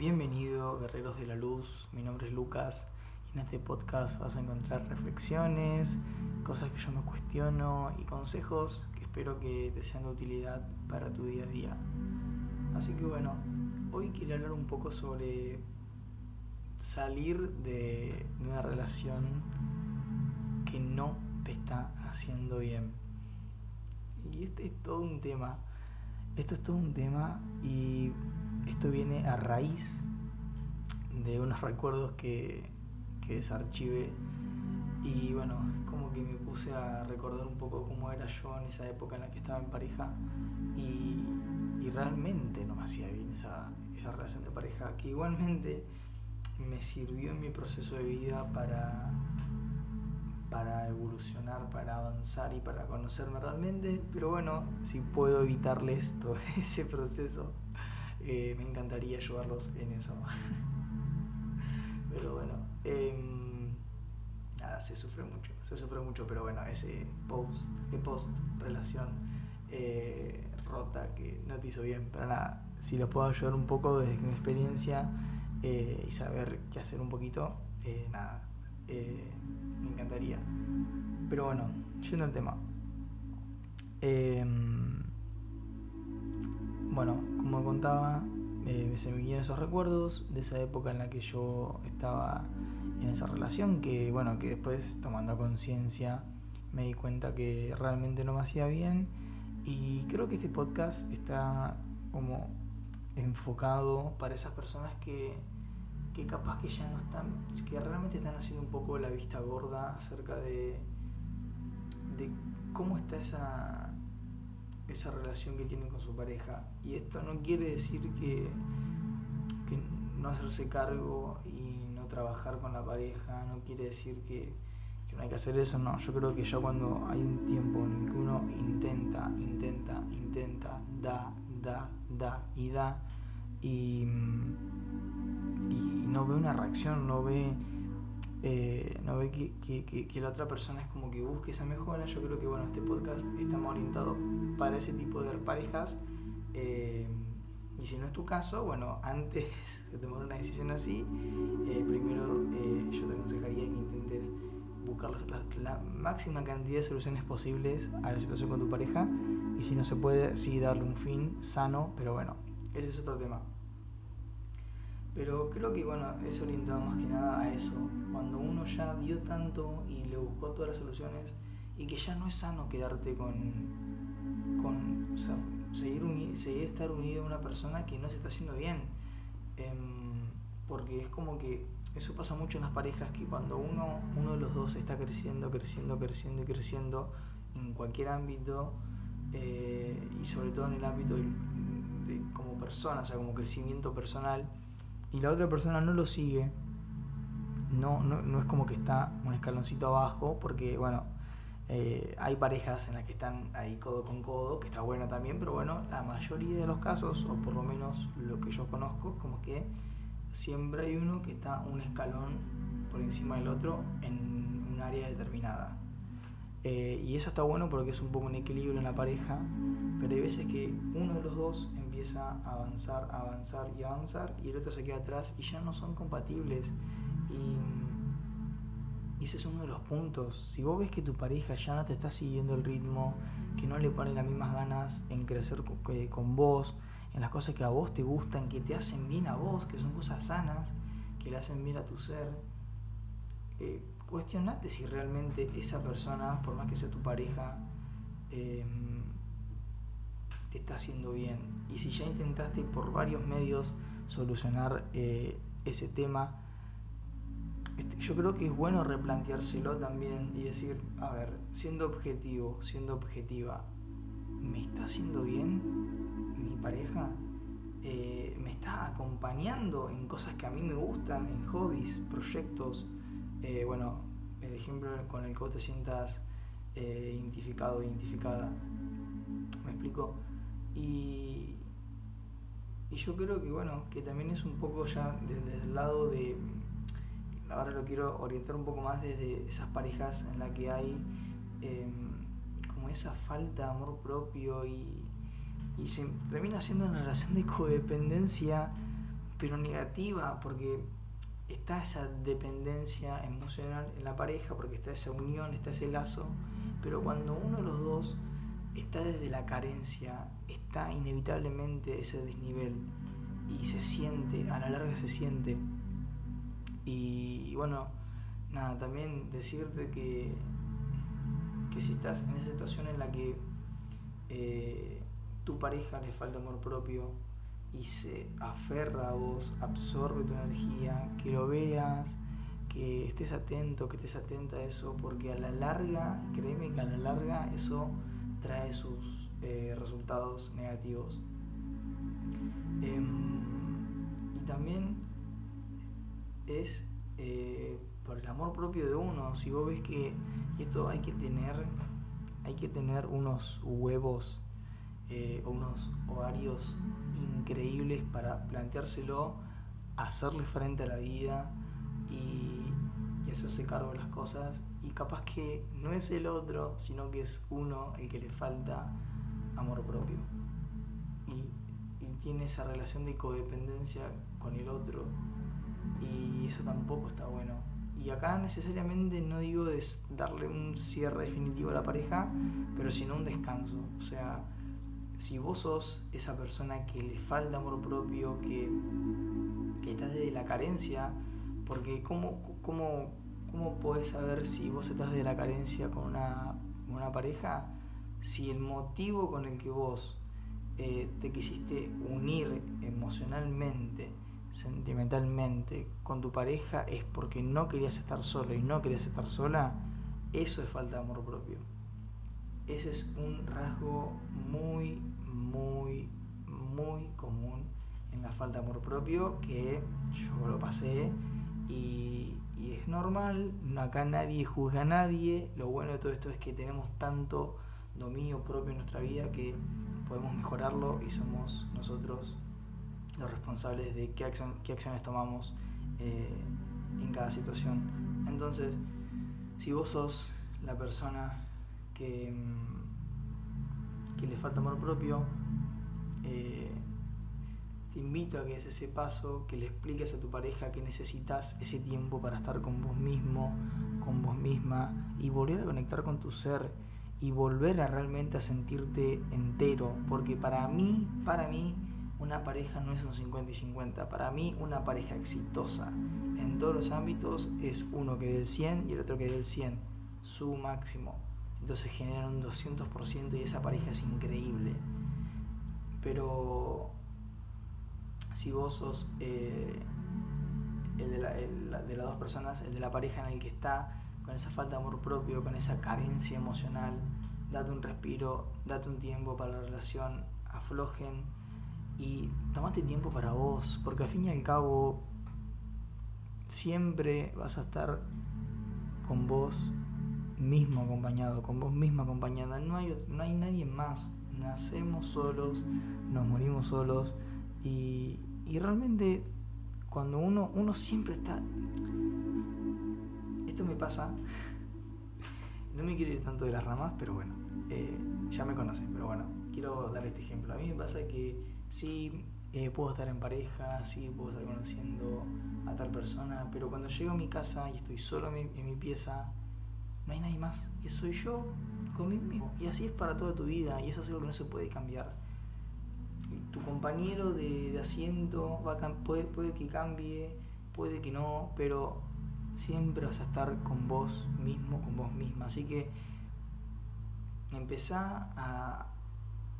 Bienvenido, guerreros de la luz. Mi nombre es Lucas y en este podcast vas a encontrar reflexiones, cosas que yo me cuestiono y consejos que espero que te sean de utilidad para tu día a día. Así que bueno, hoy quiero hablar un poco sobre salir de una relación que no te está haciendo bien. Y este es todo un tema. Esto es todo un tema y esto viene a raíz de unos recuerdos que, que desarchivé. Y bueno, como que me puse a recordar un poco cómo era yo en esa época en la que estaba en pareja. Y, y realmente no me hacía bien esa, esa relación de pareja, que igualmente me sirvió en mi proceso de vida para, para evolucionar, para avanzar y para conocerme realmente, pero bueno, si puedo evitarles todo ese proceso, eh, me encantaría ayudarlos en eso. pero bueno, em, nada, se sufre mucho, se sufre mucho, pero bueno, ese post, post relación eh, rota que no te hizo bien, pero nada, si los puedo ayudar un poco desde mi experiencia eh, y saber qué hacer un poquito, nada, me encantaría. Pero bueno, yendo al tema. Em, bueno, como contaba, eh, se me vinieron esos recuerdos de esa época en la que yo estaba en esa relación, que bueno, que después tomando conciencia me di cuenta que realmente no me hacía bien. Y creo que este podcast está como enfocado para esas personas que, que capaz que ya no están, que realmente están haciendo un poco la vista gorda acerca de, de cómo está esa esa relación que tienen con su pareja. Y esto no quiere decir que, no hacerse cargo y no trabajar con la pareja, no quiere decir que, no hay que hacer eso, no. Yo creo que ya cuando hay un tiempo en que uno intenta, intenta, intenta, da, da, da y da, y no ve una reacción, no ve eh, no ve que, la otra persona es como que busque esa mejora, yo creo que bueno, este podcast está más orientado para ese tipo de parejas. Eh, y si no es tu caso, bueno, antes de tomar una decisión así, eh, primero yo te aconsejaría que intentes buscar la, máxima cantidad de soluciones posibles a la situación con tu pareja. Y si no se puede, sí darle un fin sano, pero bueno, ese es otro tema. Pero creo que bueno, es orientado más que nada a eso. Cuando uno ya dio tanto y le buscó todas las soluciones y que ya no es sano quedarte con, con o sea, seguir, seguir estar unido a una persona que no se está haciendo bien. Em, porque es como que eso pasa mucho en las parejas que cuando uno, uno de los dos está creciendo, creciendo, creciendo y creciendo en cualquier ámbito eh, y sobre todo en el ámbito de, como persona, o sea, como crecimiento personal, y la otra persona no lo sigue, no, no, no es como que está un escaloncito abajo, porque bueno, eh, hay parejas en las que están ahí codo con codo, que está bueno también, pero bueno, la mayoría de los casos, o por lo menos lo que yo conozco, como que siempre hay uno que está un escalón por encima del otro en un área determinada. Eh, y eso está bueno porque es un poco un equilibrio en la pareja, pero hay veces que uno de los dos empieza a avanzar, avanzar y avanzar y el otro se queda atrás y ya no son compatibles. Y, ese es uno de los puntos. Si vos ves que tu pareja ya no te está siguiendo el ritmo, que no le pone las mismas ganas en crecer con, vos, en las cosas que a vos te gustan, que te hacen bien a vos, que son cosas sanas, que le hacen bien a tu ser, eh, cuestionate si realmente esa persona, por más que sea tu pareja, em, te está haciendo bien. Y si ya intentaste por varios medios solucionar eh, ese tema, este, yo creo que es bueno replanteárselo también y decir, a ver, siendo objetivo, siendo objetiva, ¿me está haciendo bien mi pareja? Eh, ¿Me está acompañando en cosas que a mí me gustan, en hobbies, proyectos? Eh, bueno, el ejemplo con el que vos te sientas eh, identificado, identificada. ¿Me explico? Y, y yo creo que, bueno, que también es un poco ya desde el lado de. Ahora lo quiero orientar un poco más desde esas parejas en las que hay em, como esa falta de amor propio y, y se termina siendo una relación de codependencia pero negativa, porque está esa dependencia emocional en la pareja, porque está esa unión, está ese lazo, pero cuando uno de los dos está desde la carencia, está inevitablemente ese desnivel y se siente, a la larga se siente. Y, bueno, nada, también decirte que, que si estás en esa situación en la que eh, tu pareja le falta amor propio y se aferra a vos, absorbe tu energía, que lo veas, que estés atento, que estés atenta a eso, porque a la larga, créeme que a la larga eso trae sus eh, resultados negativos. Em, y también es eh, por el amor propio de uno. Si vos ves que esto hay que tener, hay que tener unos huevos eh, unos ovarios increíbles para planteárselo, hacerle frente a la vida y, y hacerse cargo de las cosas. Y capaz que no es el otro, sino que es uno el que le falta amor propio. Y, tiene esa relación de codependencia con el otro. Y eso tampoco está bueno. Y acá necesariamente no digo darle un cierre definitivo a la pareja, pero sino un descanso. O sea, si vos sos esa persona que le falta amor propio, que, que estás desde la carencia, porque ¿cómo, cómo, cómo podés saber si vos estás de la carencia con una, una pareja? Si el motivo con el que vos eh, te quisiste unir emocionalmente, sentimentalmente con tu pareja es porque no querías estar solo y no querías estar sola, eso es falta de amor propio. Ese es un rasgo muy, muy, muy común en la falta de amor propio que yo lo pasé y, es normal, acá nadie juzga a nadie, lo bueno de todo esto es que tenemos tanto dominio propio en nuestra vida que podemos mejorarlo y somos nosotros los responsables de qué, qué acciones tomamos eh, en cada situación. Entonces, si vos sos la persona que, mm, que le falta amor propio, eh, te invito a que des ese paso, que le expliques a tu pareja que necesitas ese tiempo para estar con vos mismo, con vos misma y volver a conectar con tu ser y volver a realmente a sentirte entero, porque para mí, para mí, una pareja no es un 50 y 50, para mí una pareja exitosa en todos los ámbitos es uno que dé el 100 y el otro que dé el 100, su máximo. Entonces generan un 200% y esa pareja es increíble. Pero si vos sos eh, el, de de las dos personas, el de la pareja en el que está con esa falta de amor propio, con esa carencia emocional, date un respiro, date un tiempo para la relación, aflojen y tomate tiempo para vos, porque al fin y al cabo siempre vas a estar con vos mismo acompañado, con vos misma acompañada, no hay, no hay nadie más, nacemos solos, nos morimos solos. Y, y realmente cuando uno, uno siempre está... Esto me pasa, no me quiero ir tanto de las ramas, pero bueno, eh, ya me conocen, pero bueno, quiero dar este ejemplo. A mí me pasa que sí eh, puedo estar en pareja, sí puedo estar conociendo a tal persona, pero cuando llego a mi casa y estoy solo en mi, pieza, no hay nadie más. Y soy yo conmigo mismo. Y así es para toda tu vida, y eso es algo que no se puede cambiar. Tu compañero de, asiento puede, puede que cambie, puede que no, pero siempre vas a estar con vos mismo, con vos misma. Así que empezá a,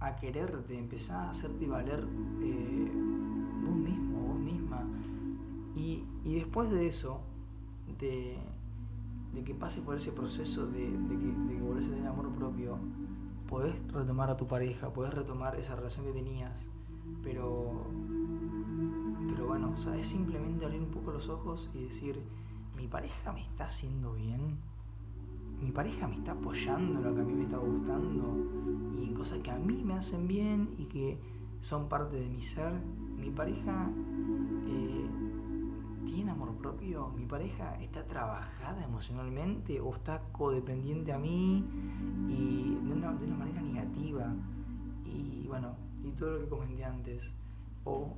a quererte, empezá a hacerte valer eh, vos mismo, vos misma. Y, después de eso, de, que pases por ese proceso de, de que, de que volvés a tener amor propio, podés retomar a tu pareja, podés retomar esa relación que tenías, pero, pero bueno, o sea, es simplemente abrir un poco los ojos y decir, mi pareja me está haciendo bien, mi pareja me está apoyando en lo que a mí me está gustando y en cosas que a mí me hacen bien y que son parte de mi ser. Mi pareja eh, tiene amor propio, mi pareja está trabajada emocionalmente o está codependiente a mí y de una, manera negativa. Y bueno, y todo lo que comenté antes. O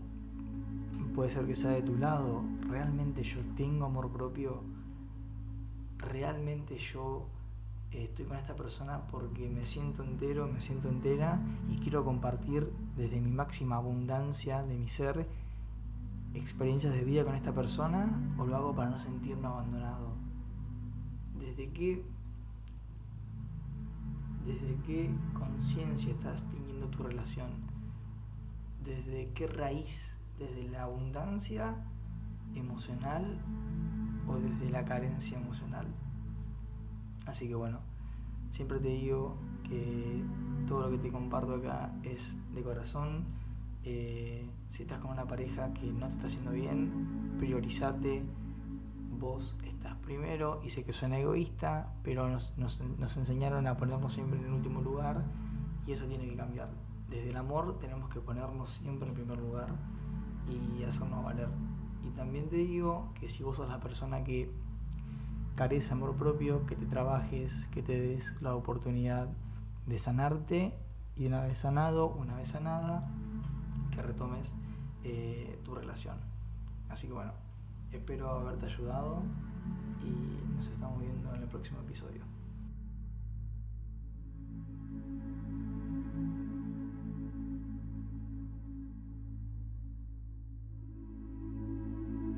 puede ser que sea de tu lado, realmente yo tengo amor propio, realmente yo eh, estoy con esta persona porque me siento entero, me siento entera y quiero compartir desde mi máxima abundancia de mi ser experiencias de vida con esta persona o lo hago para no sentirme abandonado. ¿Desde qué, desde qué conciencia estás teniendo tu relación? ¿Desde qué raíz desde la abundancia emocional o desde la carencia emocional. Así que bueno, siempre te digo que todo lo que te comparto acá es de corazón. Eh, si estás con una pareja que no te está haciendo bien, priorizate. Vos estás primero y sé que suena egoísta, pero nos, nos enseñaron a ponernos siempre en el último lugar y eso tiene que cambiar. Desde el amor tenemos que ponernos siempre en primer lugar y hacernos valer. Y también te digo que si vos sos la persona que carece amor propio, que te trabajes, que te des la oportunidad de sanarte y una vez sanado, una vez sanada, que retomes eh, tu relación. Así que bueno, espero haberte ayudado y nos estamos viendo en el próximo episodio.